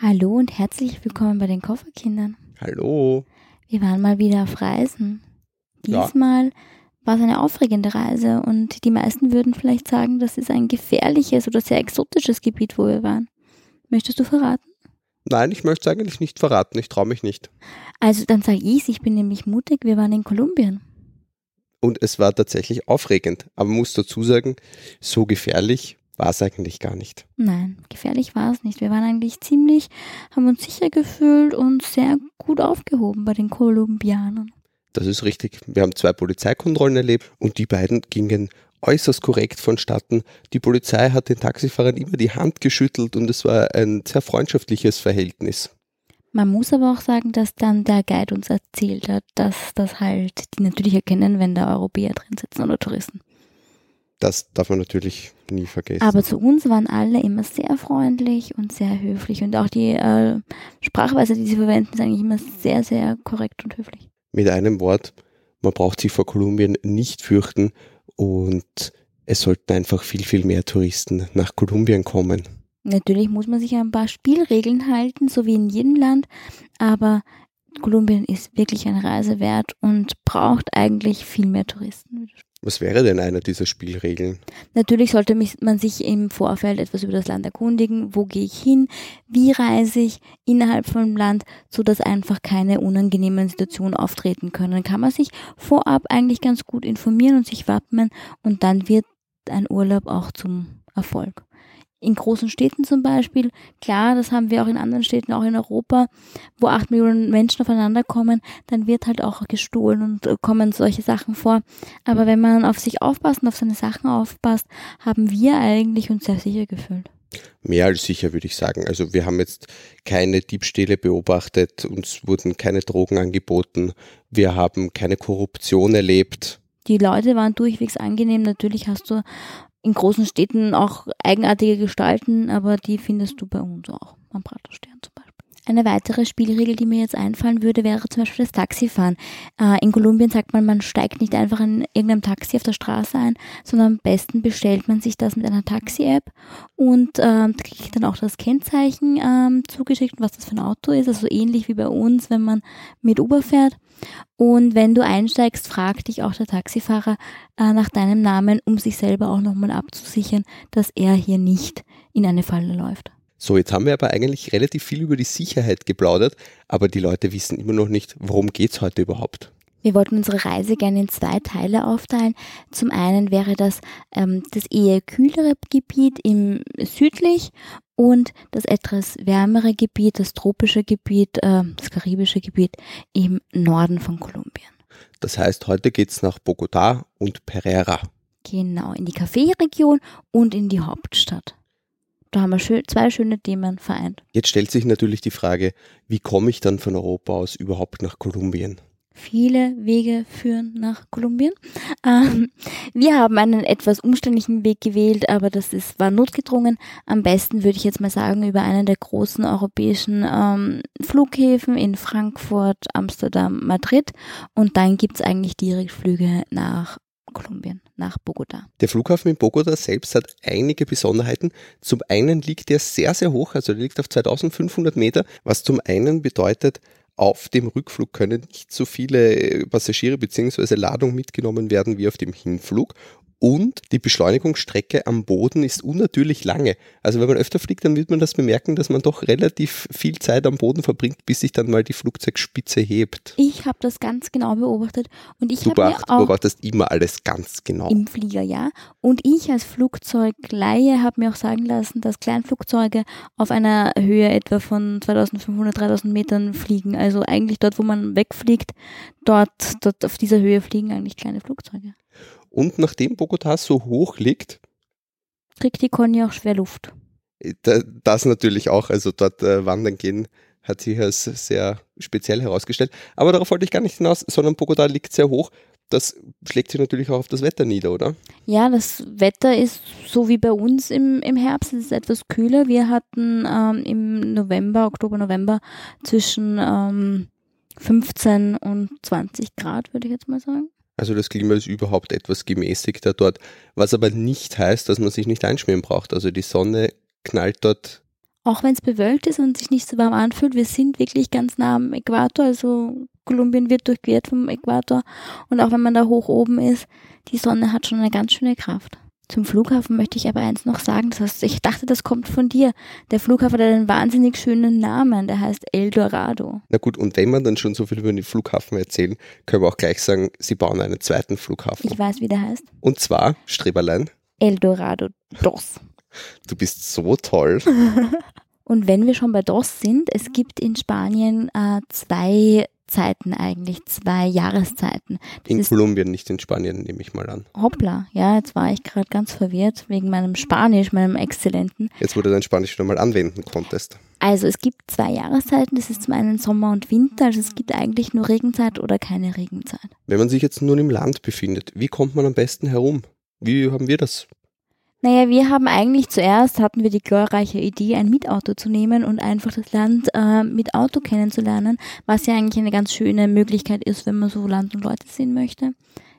Hallo und herzlich willkommen bei den Kofferkindern. Hallo. Wir waren mal wieder auf Reisen. Ja. Diesmal war es eine aufregende Reise und die meisten würden vielleicht sagen, das ist ein gefährliches oder sehr exotisches Gebiet, wo wir waren. Möchtest du verraten? Nein, ich möchte es eigentlich nicht verraten. Ich traue mich nicht. Also dann sage ich ich bin nämlich mutig. Wir waren in Kolumbien. Und es war tatsächlich aufregend. Aber man muss dazu sagen, so gefährlich war es eigentlich gar nicht. Nein, gefährlich war es nicht. Wir waren eigentlich ziemlich, haben uns sicher gefühlt und sehr gut aufgehoben bei den Kolumbianern. Das ist richtig. Wir haben zwei Polizeikontrollen erlebt und die beiden gingen äußerst korrekt vonstatten. Die Polizei hat den Taxifahrern immer die Hand geschüttelt und es war ein sehr freundschaftliches Verhältnis. Man muss aber auch sagen, dass dann der Guide uns erzählt hat, dass das halt die natürlich erkennen, wenn da Europäer drin sitzen oder Touristen. Das darf man natürlich nie vergessen. Aber zu uns waren alle immer sehr freundlich und sehr höflich und auch die äh, Sprachweise, die sie verwenden, ist eigentlich immer sehr, sehr korrekt und höflich. Mit einem Wort, man braucht sich vor Kolumbien nicht fürchten und es sollten einfach viel, viel mehr Touristen nach Kolumbien kommen. Natürlich muss man sich an ein paar Spielregeln halten, so wie in jedem Land, aber Kolumbien ist wirklich eine Reise wert und braucht eigentlich viel mehr Touristen. Was wäre denn eine dieser Spielregeln? Natürlich sollte man sich im Vorfeld etwas über das Land erkundigen. Wo gehe ich hin? Wie reise ich innerhalb vom Land, so dass einfach keine unangenehmen Situationen auftreten können? Kann man sich vorab eigentlich ganz gut informieren und sich wappnen und dann wird ein Urlaub auch zum Erfolg. In großen Städten zum Beispiel, klar, das haben wir auch in anderen Städten, auch in Europa, wo acht Millionen Menschen aufeinander kommen, dann wird halt auch gestohlen und äh, kommen solche Sachen vor. Aber wenn man auf sich aufpasst und auf seine Sachen aufpasst, haben wir eigentlich uns sehr sicher gefühlt. Mehr als sicher, würde ich sagen. Also wir haben jetzt keine Diebstähle beobachtet, uns wurden keine Drogen angeboten, wir haben keine Korruption erlebt. Die Leute waren durchwegs angenehm. Natürlich hast du in großen Städten auch eigenartige Gestalten, aber die findest du bei uns auch. Am Praterstern zum Beispiel. Eine weitere Spielregel, die mir jetzt einfallen würde, wäre zum Beispiel das Taxifahren. Äh, in Kolumbien sagt man, man steigt nicht einfach in irgendeinem Taxi auf der Straße ein, sondern am besten bestellt man sich das mit einer Taxi-App und ähm, kriegt dann auch das Kennzeichen ähm, zugeschickt, was das für ein Auto ist. Also ähnlich wie bei uns, wenn man mit Uber fährt. Und wenn du einsteigst, fragt dich auch der Taxifahrer äh, nach deinem Namen, um sich selber auch nochmal abzusichern, dass er hier nicht in eine Falle läuft. So, jetzt haben wir aber eigentlich relativ viel über die Sicherheit geplaudert, aber die Leute wissen immer noch nicht, worum geht's heute überhaupt. Wir wollten unsere Reise gerne in zwei Teile aufteilen. Zum einen wäre das ähm, das eher kühlere Gebiet im südlich und das etwas wärmere Gebiet, das tropische Gebiet, äh, das karibische Gebiet im Norden von Kolumbien. Das heißt, heute geht's nach Bogotá und Pereira. Genau, in die Kaffeeregion und in die Hauptstadt. Da haben wir schön, zwei schöne Themen vereint. Jetzt stellt sich natürlich die Frage, wie komme ich dann von Europa aus überhaupt nach Kolumbien? Viele Wege führen nach Kolumbien. Ähm, wir haben einen etwas umständlichen Weg gewählt, aber das ist, war notgedrungen. Am besten würde ich jetzt mal sagen über einen der großen europäischen ähm, Flughäfen in Frankfurt, Amsterdam, Madrid. Und dann gibt's eigentlich Direktflüge nach Kolumbien, nach Bogota. Der Flughafen in Bogotá selbst hat einige Besonderheiten. Zum einen liegt er sehr, sehr hoch, also der liegt auf 2500 Meter, was zum einen bedeutet, auf dem Rückflug können nicht so viele Passagiere bzw. Ladung mitgenommen werden wie auf dem Hinflug. Und die Beschleunigungsstrecke am Boden ist unnatürlich lange. Also wenn man öfter fliegt, dann wird man das bemerken, dass man doch relativ viel Zeit am Boden verbringt, bis sich dann mal die Flugzeugspitze hebt. Ich habe das ganz genau beobachtet und ich Du habe auch beobachtest immer alles ganz genau. Im Flieger, ja. Und ich als Flugzeugleihe habe mir auch sagen lassen, dass Kleinflugzeuge auf einer Höhe etwa von 2500, 3000 Metern fliegen. Also eigentlich dort, wo man wegfliegt, dort, dort auf dieser Höhe fliegen eigentlich kleine Flugzeuge. Und nachdem Bogotá so hoch liegt, Kriegt die Conny auch schwer Luft. Da- Das natürlich auch, also dort äh, wandern gehen hat sich als sehr speziell herausgestellt. Aber darauf wollte ich gar nicht hinaus, sondern Bogotá liegt sehr hoch. Das schlägt sich natürlich auch auf das Wetter nieder, oder? Ja, das Wetter ist so wie bei uns im, im Herbst, es ist etwas kühler. Wir hatten ähm, im November, Oktober, November zwischen ähm, 15 und 20 Grad, würde ich jetzt mal sagen. Also das Klima ist überhaupt etwas gemäßigter dort, was aber nicht heißt, dass man sich nicht einschmieren braucht. Also die Sonne knallt dort Auch wenn es bewölkt ist und sich nicht so warm anfühlt, wir sind wirklich ganz nah am Äquator, also Kolumbien wird durchquert vom Äquator und auch wenn man da hoch oben ist, die Sonne hat schon eine ganz schöne Kraft. Zum Flughafen möchte ich aber eins noch sagen. Das heißt, ich dachte, das kommt von dir. Der Flughafen hat einen wahnsinnig schönen Namen. Der heißt El Dorado. Na gut, und wenn wir dann schon so viel über den Flughafen erzählen, können wir auch gleich sagen, sie bauen einen zweiten Flughafen. Ich weiß, wie der heißt. Und zwar, Streberlein. El Dorado Dos. Du bist so toll. und wenn wir schon bei Dos sind, es gibt in Spanien äh, zwei Zeiten eigentlich, zwei Jahreszeiten. Das in Kolumbien, nicht in Spanien, nehme ich mal an. Hoppla, ja, jetzt war ich gerade ganz verwirrt wegen meinem Spanisch, meinem Exzellenten. Jetzt, wo du dein Spanisch wieder mal anwenden konntest. Also es gibt zwei Jahreszeiten, das ist zum einen Sommer und Winter, also es gibt eigentlich nur Regenzeit oder keine Regenzeit. Wenn man sich jetzt nun im Land befindet, wie kommt man am besten herum? Wie haben wir das naja, wir haben eigentlich zuerst, hatten wir die glorreiche Idee, ein Mietauto zu nehmen und einfach das Land äh, mit Auto kennenzulernen, was ja eigentlich eine ganz schöne Möglichkeit ist, wenn man so Land und Leute sehen möchte.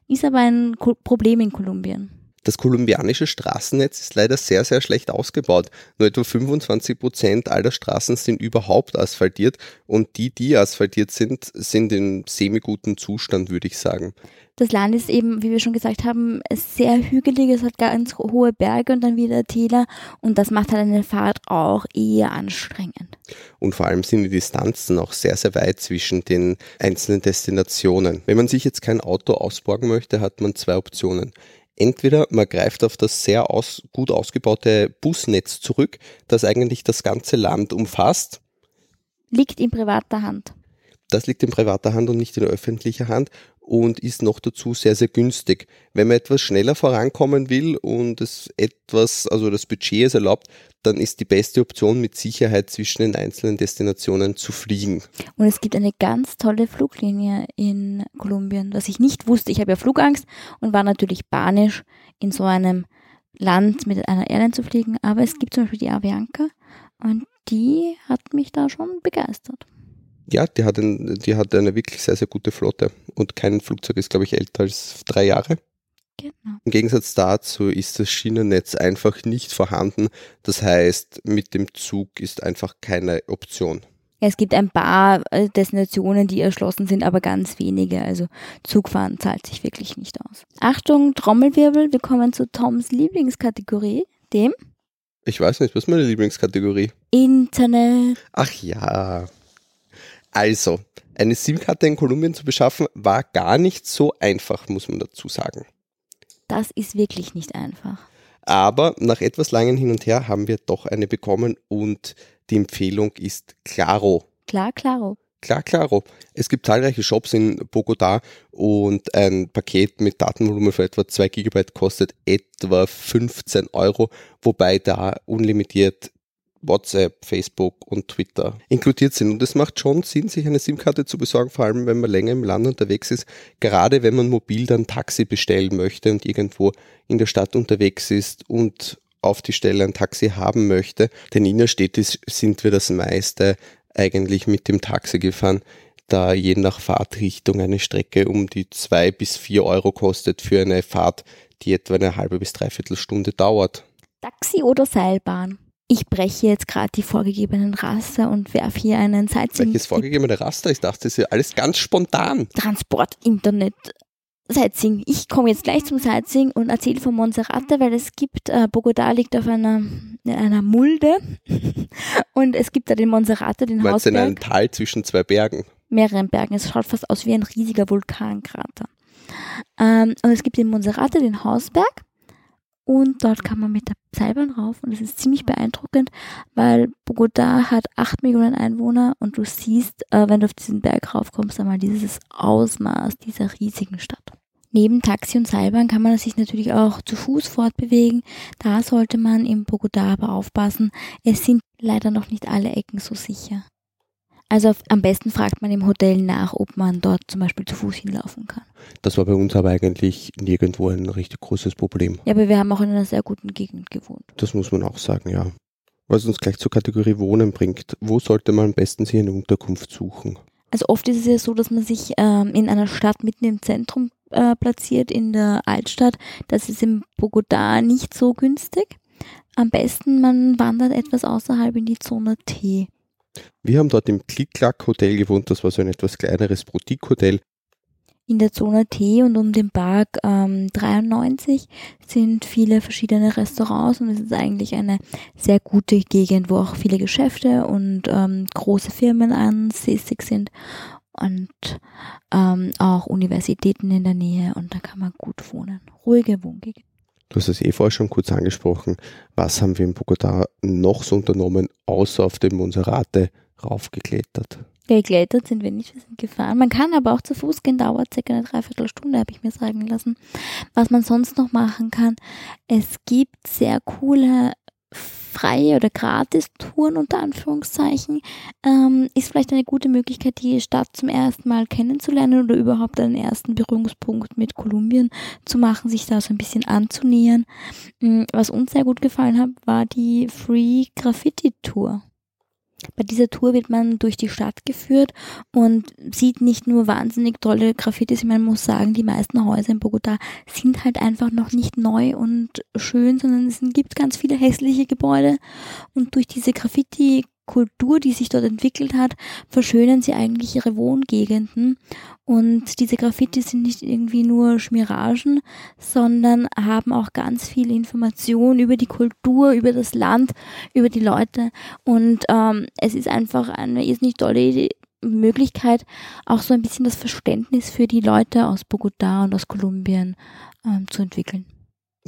Ist aber ein Problem in Kolumbien. Das kolumbianische Straßennetz ist leider sehr, sehr schlecht ausgebaut. Nur etwa 25 Prozent aller Straßen sind überhaupt asphaltiert und die, die asphaltiert sind, sind in semi-guten Zustand, würde ich sagen. Das Land ist eben, wie wir schon gesagt haben, sehr hügelig, es hat ganz hohe Berge und dann wieder Täler und das macht halt eine Fahrt auch eher anstrengend. Und vor allem sind die Distanzen auch sehr, sehr weit zwischen den einzelnen Destinationen. Wenn man sich jetzt kein Auto ausborgen möchte, hat man zwei Optionen. Entweder man greift auf das sehr aus, gut ausgebaute Busnetz zurück, das eigentlich das ganze Land umfasst. Liegt in privater Hand. Das liegt in privater Hand und nicht in öffentlicher Hand und ist noch dazu sehr, sehr günstig. Wenn man etwas schneller vorankommen will und es etwas, also das Budget es erlaubt, dann ist die beste Option mit Sicherheit zwischen den einzelnen Destinationen zu fliegen. Und es gibt eine ganz tolle Fluglinie in Kolumbien, was ich nicht wusste. Ich habe ja Flugangst und war natürlich panisch, in so einem Land mit einer Airline zu fliegen. Aber es gibt zum Beispiel die Avianca und die hat mich da schon begeistert. Ja, die hat, ein, die hat eine wirklich sehr, sehr gute Flotte und kein Flugzeug ist, glaube ich, älter als drei Jahre. Genau. Im Gegensatz dazu ist das Schienennetz einfach nicht vorhanden. Das heißt, mit dem Zug ist einfach keine Option. es gibt ein paar äh, Destinationen, die erschlossen sind, aber ganz wenige. Also Zugfahren zahlt sich wirklich nicht aus. Achtung, Trommelwirbel, wir kommen zu Toms Lieblingskategorie, dem? Ich weiß nicht, was ist meine Lieblingskategorie? Internet. Ach ja. Also, eine SIM-Karte in Kolumbien zu beschaffen, war gar nicht so einfach, muss man dazu sagen. Das ist wirklich nicht einfach. Aber nach etwas langem Hin und Her haben wir doch eine bekommen und die Empfehlung ist Claro. Klar, Claro. Klar, Claro. Es gibt zahlreiche Shops in Bogota und ein Paket mit Datenvolumen für etwa 2 GB kostet etwa 15 Euro, wobei da unlimitiert WhatsApp, Facebook und Twitter inkludiert sind. Und es macht schon Sinn, sich eine SIM-Karte zu besorgen, vor allem wenn man länger im Land unterwegs ist. Gerade wenn man mobil dann Taxi bestellen möchte und irgendwo in der Stadt unterwegs ist und auf die Stelle ein Taxi haben möchte. Denn innerstädtisch sind wir das meiste eigentlich mit dem Taxi gefahren, da je nach Fahrtrichtung eine Strecke um die zwei bis vier Euro kostet für eine Fahrt, die etwa eine halbe bis dreiviertel Stunde dauert. Taxi oder Seilbahn? Ich breche jetzt gerade die vorgegebenen Raster und werfe hier einen Sightseeing. Welches vorgegebene Raster? Ich dachte, das ist ja alles ganz spontan. Transport, Internet, Sightseeing. Ich komme jetzt gleich zum Sightseeing und erzähle von Monserrate, weil es gibt, äh, Bogotá liegt auf einer, in einer Mulde und es gibt da den Monserrate, den Hausberg. in einem Tal zwischen zwei Bergen? Mehreren Bergen. Es schaut fast aus wie ein riesiger Vulkankrater. Ähm, und es gibt den Monserrate, den Hausberg und dort kann man mit der Seilbahn rauf und es ist ziemlich beeindruckend, weil Bogotá hat 8 Millionen Einwohner und du siehst, äh, wenn du auf diesen Berg raufkommst, einmal dieses Ausmaß dieser riesigen Stadt. Neben Taxi und Seilbahn kann man sich natürlich auch zu Fuß fortbewegen. Da sollte man in Bogotá aber aufpassen. Es sind leider noch nicht alle Ecken so sicher. Also am besten fragt man im Hotel nach, ob man dort zum Beispiel zu Fuß hinlaufen kann. Das war bei uns aber eigentlich nirgendwo ein richtig großes Problem. Ja, aber wir haben auch in einer sehr guten Gegend gewohnt. Das muss man auch sagen, ja. Was uns gleich zur Kategorie Wohnen bringt. Wo sollte man am besten sich eine Unterkunft suchen? Also oft ist es ja so, dass man sich ähm, in einer Stadt mitten im Zentrum äh, platziert, in der Altstadt. Das ist in Bogotá nicht so günstig. am besten man wandert etwas außerhalb in die Zone T. Wir haben dort im Klick-Klack-Hotel gewohnt, das war so ein etwas kleineres Boutique-Hotel. In der Zone T und um den Park ähm, 93 sind viele verschiedene Restaurants und es ist eigentlich eine sehr gute Gegend, wo auch viele Geschäfte und ähm, große Firmen ansässig sind und ähm, auch Universitäten in der Nähe und da kann man gut wohnen. Ruhige Wohngegend. Du hast es eh vorher schon kurz angesprochen. Was haben wir in Bogota noch so unternommen, außer auf dem Monserrate raufgeklettert? Geklettert sind wir nicht, wir sind gefahren. Man kann aber auch zu Fuß gehen, dauert circa eine Dreiviertelstunde, habe ich mir sagen lassen. Was man sonst noch machen kann, es gibt sehr coole freie oder Gratis-Touren unter Anführungszeichen, ähm, ist vielleicht eine gute Möglichkeit, die Stadt zum ersten Mal kennenzulernen oder überhaupt einen ersten Berührungspunkt mit Kolumbien zu machen, sich da so ein bisschen anzunähern. Mm, was uns sehr gut gefallen hat, war die Free Graffiti Tour. Bei dieser Tour wird man durch die Stadt geführt und sieht nicht nur wahnsinnig tolle Graffitis. Man muss sagen, die meisten Häuser in Bogota sind halt einfach noch nicht neu und schön, sondern es gibt ganz viele hässliche Gebäude. Und durch diese Graffiti Kultur, die sich dort entwickelt hat, verschönern sie eigentlich ihre Wohngegenden. Und diese Graffitis sind nicht irgendwie nur Schmiragen, sondern haben auch ganz viel Information über die Kultur, über das Land, über die Leute. Und ähm, es ist einfach eine ist nicht tolle Idee, Möglichkeit, auch so ein bisschen das Verständnis für die Leute aus Bogotá und aus Kolumbien ähm, zu entwickeln.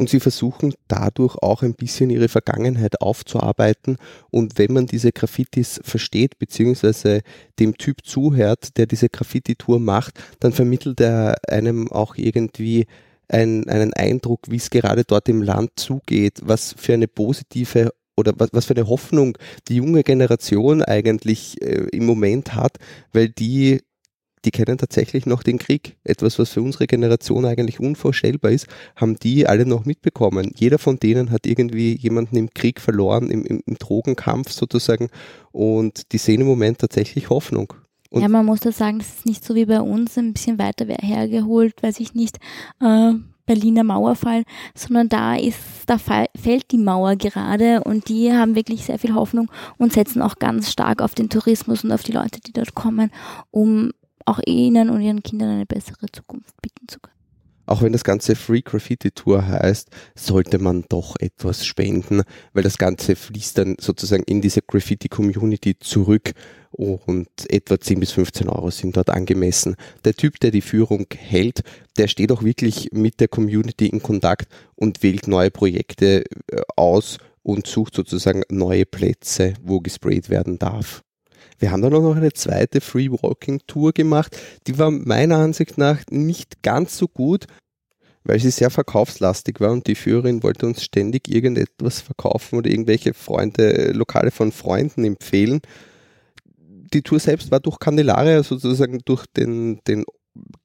Und sie versuchen dadurch auch ein bisschen ihre Vergangenheit aufzuarbeiten. Und wenn man diese Graffitis versteht, beziehungsweise dem Typ zuhört, der diese Graffiti-Tour macht, dann vermittelt er einem auch irgendwie ein, einen Eindruck, wie es gerade dort im Land zugeht, was für eine positive oder was, was für eine Hoffnung die junge Generation eigentlich äh, im Moment hat, weil die die kennen tatsächlich noch den Krieg. Etwas, was für unsere Generation eigentlich unvorstellbar ist, haben die alle noch mitbekommen. Jeder von denen hat irgendwie jemanden im Krieg verloren, im, im, im Drogenkampf sozusagen. Und die sehen im Moment tatsächlich Hoffnung. Und ja, man muss da sagen, das ist nicht so wie bei uns, ein bisschen weiter hergeholt, weiß ich nicht, äh, Berliner Mauerfall, sondern da ist, da fällt die Mauer gerade und die haben wirklich sehr viel Hoffnung und setzen auch ganz stark auf den Tourismus und auf die Leute, die dort kommen, um auch ihnen und ihren Kindern eine bessere Zukunft bieten zu können. Auch wenn das Ganze Free Graffiti Tour heißt, sollte man doch etwas spenden, weil das Ganze fließt dann sozusagen in diese Graffiti Community zurück und etwa 10 bis 15 Euro sind dort angemessen. Der Typ, der die Führung hält, der steht auch wirklich mit der Community in Kontakt und wählt neue Projekte äh, aus und sucht sozusagen neue Plätze, wo gesprayt werden darf. Wir haben dann auch noch eine zweite Free Walking Tour gemacht. Die war meiner Ansicht nach nicht ganz so gut, weil sie sehr verkaufslastig war und die Führerin wollte uns ständig irgendetwas verkaufen oder irgendwelche Freunde, Lokale von Freunden empfehlen. Die Tour selbst war durch Candelaria, sozusagen durch den, den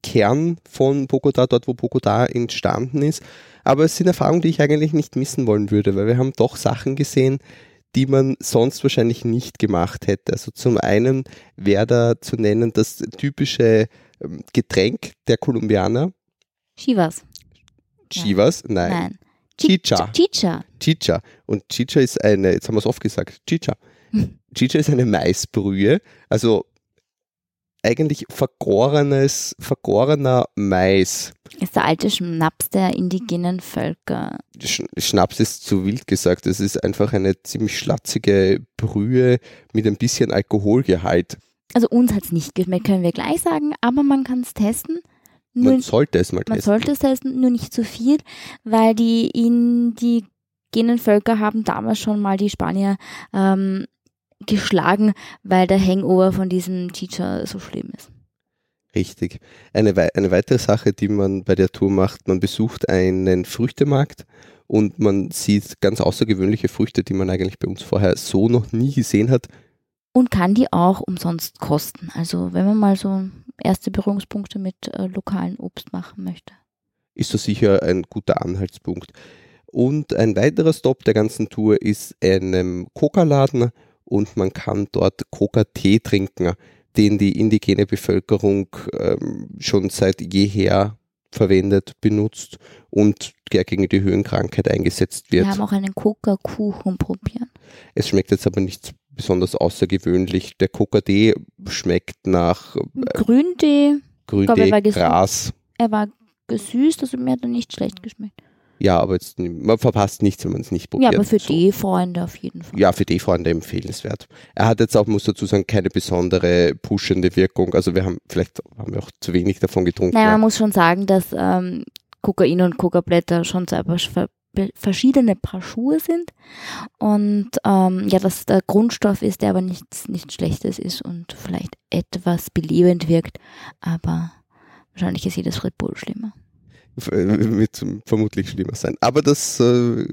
Kern von Bogota, dort wo Bogota entstanden ist. Aber es sind Erfahrungen, die ich eigentlich nicht missen wollen würde, weil wir haben doch Sachen gesehen, die man sonst wahrscheinlich nicht gemacht hätte. Also zum einen wäre da zu nennen das typische ähm, Getränk der Kolumbianer. Chivas. Chivas? Nein. Nein. Chicha. Chicha. Chicha. Und Chicha ist eine, jetzt haben wir es oft gesagt, Chicha. Chicha ist eine Maisbrühe, also eigentlich vergorenes, vergorener Mais. Ist der alte Schnaps der indigenen Völker. Schnaps ist zu wild gesagt. Es ist einfach eine ziemlich schlatzige Brühe mit ein bisschen Alkoholgehalt. Also uns hat es nicht geschmeckt, können wir gleich sagen, aber man kann es testen. Nur man sollte es mal testen. Man sollte es testen, nur nicht zu viel, weil die indigenen Völker haben damals schon mal die Spanier ähm, geschlagen, weil der Hangover von diesem Teacher so schlimm ist. Richtig. Eine, eine weitere Sache, die man bei der Tour macht, man besucht einen Früchtemarkt und man sieht ganz außergewöhnliche Früchte, die man eigentlich bei uns vorher so noch nie gesehen hat. Und kann die auch umsonst kosten. Also wenn man mal so erste Berührungspunkte mit äh, lokalen Obst machen möchte. Ist das sicher ein guter Anhaltspunkt. Und ein weiterer Stop der ganzen Tour ist einem Coca-Laden und man kann dort Coca-Tee trinken, den die indigene Bevölkerung ähm, schon seit jeher verwendet, benutzt und der gegen die Höhenkrankheit eingesetzt wird. Wir haben auch einen Coca-Kuchen probieren. Es schmeckt jetzt aber nicht besonders außergewöhnlich. Der Coca-D schmeckt nach äh, Grüntee. Grüntee, er. Gras. Er war gesüßt, also mir hat er nicht schlecht geschmeckt. Ja, aber jetzt, man verpasst nichts, wenn man es nicht Ja, probiert. aber für So. die Freunde auf jeden Fall. Ja, für die Freunde empfehlenswert. Er hat jetzt auch, muss dazu sagen, keine besondere pushende Wirkung. Also wir haben, vielleicht haben wir auch zu wenig davon getrunken. Naja, man muss schon sagen, dass ähm, Kokain und Kokablätter schon be- verschiedene Paar Schuhe sind und ähm, ja, dass der Grundstoff ist, der aber nichts, nichts Schlechtes ist und vielleicht etwas belebend wirkt, aber wahrscheinlich ist jedes Red Bull schlimmer. Äh, wird vermutlich schlimmer sein. Aber das, äh,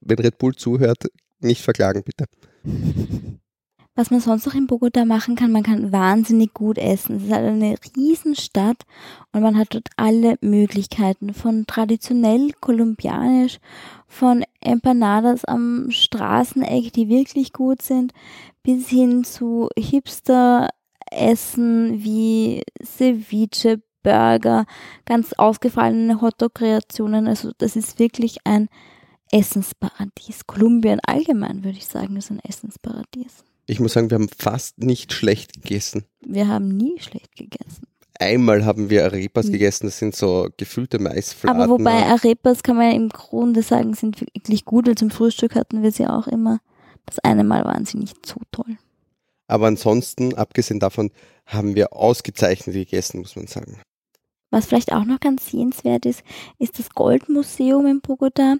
wenn Red Bull zuhört, nicht verklagen, bitte. Was man sonst noch in Bogota machen kann, man kann wahnsinnig gut essen. Es ist halt eine Riesenstadt und man hat dort alle Möglichkeiten von traditionell kolumbianisch, von Empanadas am Straßeneck, die wirklich gut sind, bis hin zu Hipster-Essen wie Ceviche, Burger, ganz ausgefallene Hotdog-Kreationen. Also das ist wirklich ein Essensparadies. Kolumbien allgemein, würde ich sagen, ist ein Essensparadies. Ich muss sagen, wir haben fast nicht schlecht gegessen. Wir haben nie schlecht gegessen. Einmal haben wir Arepas Mhm. gegessen, das sind so gefüllte Maisfladen. Aber wobei Arepas kann man ja im Grunde sagen, sind wirklich gut, weil zum Frühstück hatten wir sie auch immer. Das eine Mal waren sie nicht so toll. Aber ansonsten, abgesehen davon, haben wir ausgezeichnet gegessen, muss man sagen. Was vielleicht auch noch ganz sehenswert ist, ist das Goldmuseum in Bogota.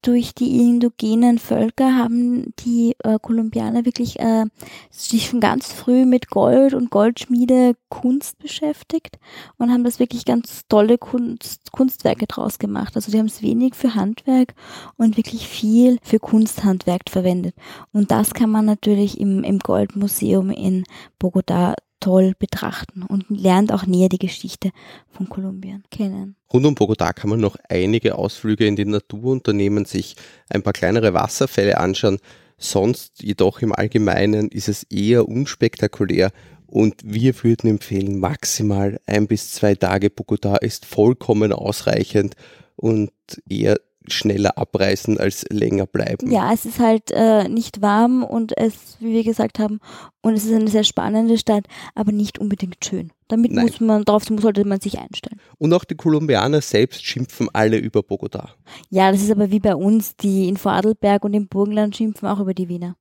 Durch die indogenen Völker haben die äh, Kolumbianer wirklich äh, sich schon ganz früh mit Gold und Goldschmiede Kunst beschäftigt und haben das wirklich ganz tolle Kunst, Kunstwerke draus gemacht. Also die haben es wenig für Handwerk und wirklich viel für Kunsthandwerk verwendet. Und das kann man natürlich im, im Goldmuseum in Bogota toll betrachten und lernt auch näher die Geschichte von Kolumbien kennen. Rund um Bogotá kann man noch einige Ausflüge in die Natur unternehmen, sich ein paar kleinere Wasserfälle anschauen. Sonst jedoch im Allgemeinen ist es eher unspektakulär und wir würden empfehlen, maximal ein bis zwei Tage Bogotá ist vollkommen ausreichend und eher schneller abreisen als länger bleiben. Ja, es ist halt äh, nicht warm und es, wie wir gesagt haben, und es ist eine sehr spannende Stadt, aber nicht unbedingt schön. Damit Nein. muss man, darauf sollte man sich einstellen. Und auch die Kolumbianer selbst schimpfen alle über Bogotá. Ja, das ist aber wie bei uns, die in Vorarlberg und im Burgenland schimpfen auch über die Wiener.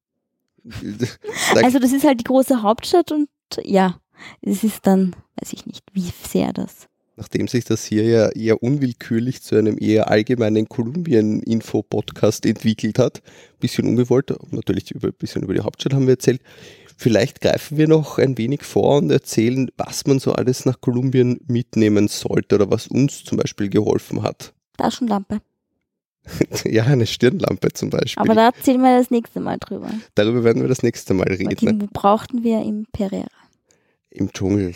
Also das ist halt die große Hauptstadt und ja, es ist dann, weiß ich nicht, wie sehr das. Nachdem sich das hier ja eher unwillkürlich zu einem eher allgemeinen Kolumbien-Info-Podcast entwickelt hat, bisschen ungewollt, natürlich über, ein bisschen über die Hauptstadt haben wir erzählt. Vielleicht greifen wir noch ein wenig vor und erzählen, was man so alles nach Kolumbien mitnehmen sollte oder was uns zum Beispiel geholfen hat. Taschenlampe. ja, eine Stirnlampe zum Beispiel. Aber da erzählen wir das nächste Mal drüber. Darüber werden wir das nächste Mal reden. die brauchten wir im Pereira. Im Dschungel.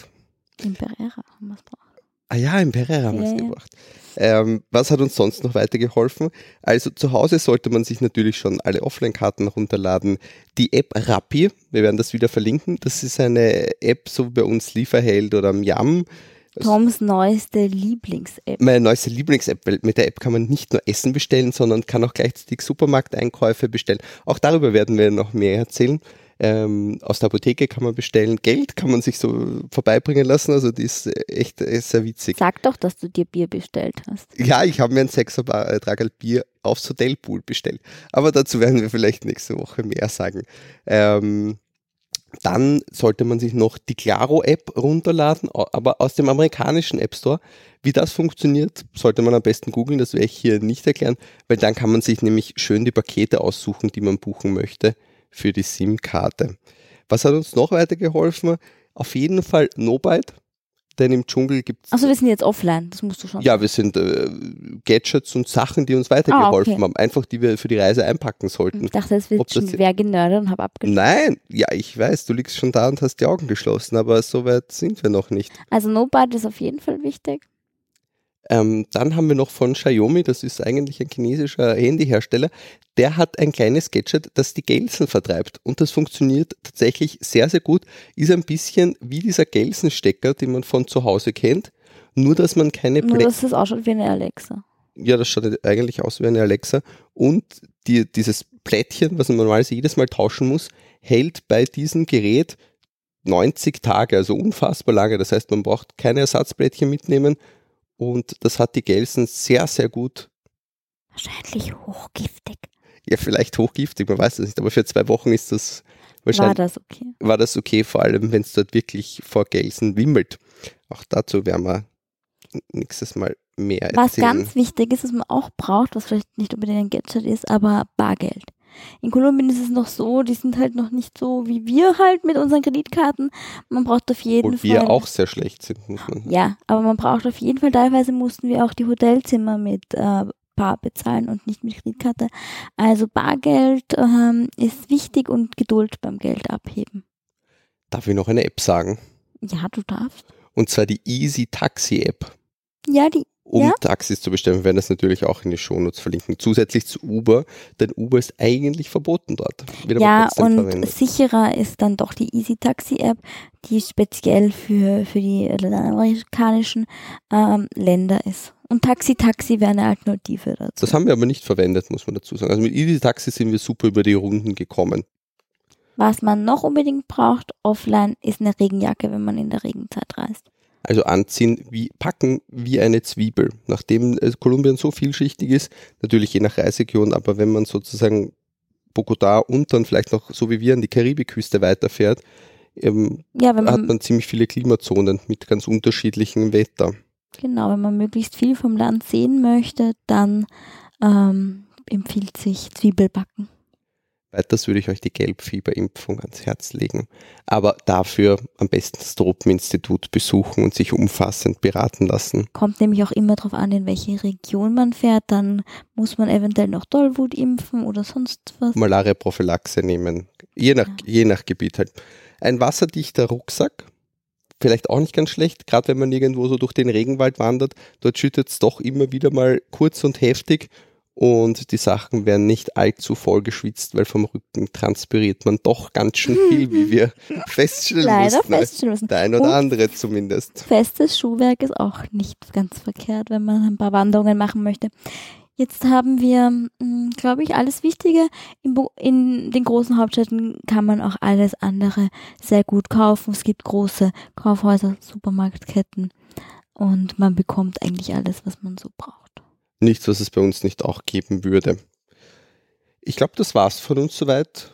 Im Pereira haben wir es braucht. Ah ja, im Pereira haben wir es gebracht. Ähm, was hat uns sonst noch weitergeholfen? Also zu Hause sollte man sich natürlich schon alle Offline-Karten runterladen. Die App Rappi, wir werden das wieder verlinken, das ist eine App, so wie bei uns Lieferheld oder Yam. Toms neueste Lieblings-App. Meine neueste Lieblings-App, weil mit der App kann man nicht nur Essen bestellen, sondern kann auch gleichzeitig Supermarkteinkäufe bestellen. Auch darüber werden wir noch mehr erzählen. Ähm, aus der Apotheke kann man bestellen. Geld kann man sich so vorbeibringen lassen. Also die ist echt äh, sehr witzig. Sag doch, dass du dir Bier bestellt hast. Ja, ich habe mir ein Sechser-Tragal Bier aufs Hotelpool bestellt. Aber dazu werden wir vielleicht nächste Woche mehr sagen. Ähm, dann sollte man sich noch die Claro-App runterladen, aber aus dem amerikanischen App Store. Wie das funktioniert, sollte man am besten googeln, das werde ich hier nicht erklären, weil dann kann man sich nämlich schön die Pakete aussuchen, die man buchen möchte für die SIM-Karte. Was hat uns noch weitergeholfen? Auf jeden Fall Nobite, denn im Dschungel gibt es Achso, wir sind jetzt offline, das musst du schon. ja, wir sind äh, Gadgets und Sachen, die uns weitergeholfen Ah, okay. haben. Einfach, die wir für die Reise einpacken sollten. Ich dachte, es wird Ob schon wer genördet und habe abgeschlossen. Nein, ja, ich weiß, du liegst schon da und hast die Augen geschlossen, aber so weit sind wir noch nicht. Also Nobody ist auf jeden Fall wichtig. Ähm, dann haben wir noch von Xiaomi, das ist eigentlich ein chinesischer Handyhersteller, der hat ein kleines Gadget, das die Gelsen vertreibt. Und das funktioniert tatsächlich sehr, sehr gut. Ist ein bisschen wie dieser Gelsenstecker, den man von zu Hause kennt, nur dass man keine Nur, Blä dass es ausschaut wie eine Alexa. Ja, das schaut eigentlich aus wie eine Alexa. Und die, dieses Plättchen, was man normalerweise jedes Mal tauschen muss, hält bei diesem Gerät 90 Tage, also unfassbar lange. Das heißt, man braucht keine Ersatzplättchen mitnehmen. Und das hat die Gelsen sehr, sehr gut. Wahrscheinlich hochgiftig. Ja, vielleicht hochgiftig, man weiß es nicht. Aber für zwei Wochen ist das wahrscheinlich. War das okay? War das okay, vor allem wenn es dort wirklich vor Gelsen wimmelt. Auch dazu werden wir nächstes Mal mehr erzählen. Was ganz wichtig ist, was man auch braucht, was vielleicht nicht unbedingt ein Gadget ist, aber Bargeld. In Kolumbien ist es noch so, die sind halt noch nicht so wie wir halt mit unseren Kreditkarten. Man braucht auf jeden Obwohl Fall. wir auch sehr schlecht sind. Ja, aber man braucht auf jeden Fall, teilweise mussten wir auch die Hotelzimmer mit äh, Bar bezahlen und nicht mit Kreditkarte. Also Bargeld ähm, ist wichtig und Geduld beim Geld abheben. Darf ich noch eine App sagen? Ja, du darfst. Und zwar die Easy Taxi App. Ja, die um Ja. Taxis zu bestellen. Wir werden das natürlich auch in die Shownotes verlinken. Zusätzlich zu Uber, denn Uber ist eigentlich verboten dort. Wird Ja, und verwendet. sicherer ist dann doch die Easy Taxi App, die speziell für, für die amerikanischen ähm, Länder ist. Und Taxi Taxi wäre eine Alternative dazu. Das haben wir aber nicht verwendet, muss man dazu sagen. Also mit Easy Taxi sind wir super über die Runden gekommen. Was man noch unbedingt braucht offline ist eine Regenjacke, wenn man in der Regenzeit reist. Also anziehen, wie packen wie eine Zwiebel. Nachdem äh, Kolumbien so vielschichtig ist, natürlich je nach Reiseregion, aber wenn man sozusagen Bogotá und dann vielleicht noch so wie wir an die Karibikküste weiterfährt, ähm, Ja, wenn hat man, man ziemlich viele Klimazonen mit ganz unterschiedlichem Wetter. genau, wenn man möglichst viel vom Land sehen möchte, dann ähm, empfiehlt sich Zwiebelbacken. Weiters würde ich euch die Gelbfieberimpfung ans Herz legen. Aber dafür am besten das Tropeninstitut besuchen und sich umfassend beraten lassen. Kommt nämlich auch immer darauf an, in welche Region man fährt. Dann muss man eventuell noch Tollwut impfen oder sonst was. Malaria-Prophylaxe nehmen. Je nach, Ja. je nach Gebiet halt. Ein wasserdichter Rucksack. Vielleicht auch nicht ganz schlecht, gerade wenn man irgendwo so durch den Regenwald wandert. Dort schüttet es doch immer wieder mal kurz und heftig und die Sachen werden nicht allzu voll geschwitzt, weil vom Rücken transpiriert man doch ganz schön viel, wie wir feststellen Leider mussten. feststellen müssen. Der ein oder Und- andere zumindest. Festes Schuhwerk ist auch nicht ganz verkehrt, wenn man ein paar Wanderungen machen möchte. Jetzt haben wir, glaube ich, alles Wichtige. In, in den großen Hauptstädten kann man auch alles andere sehr gut kaufen. Es gibt große Kaufhäuser, Supermarktketten und man bekommt eigentlich alles, was man so braucht. Nichts, was es bei uns nicht auch geben würde. Ich glaube, das war's von uns soweit.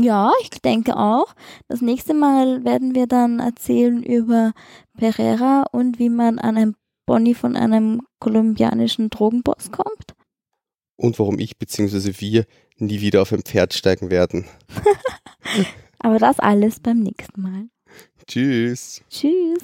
Ja, ich denke auch. Das nächste Mal werden wir dann erzählen über Pereira und wie man an ein Boni von einem kolumbianischen Drogenboss kommt. Und warum ich bzw. wir nie wieder auf ein Pferd steigen werden. Aber das alles beim nächsten Mal. Tschüss. Tschüss.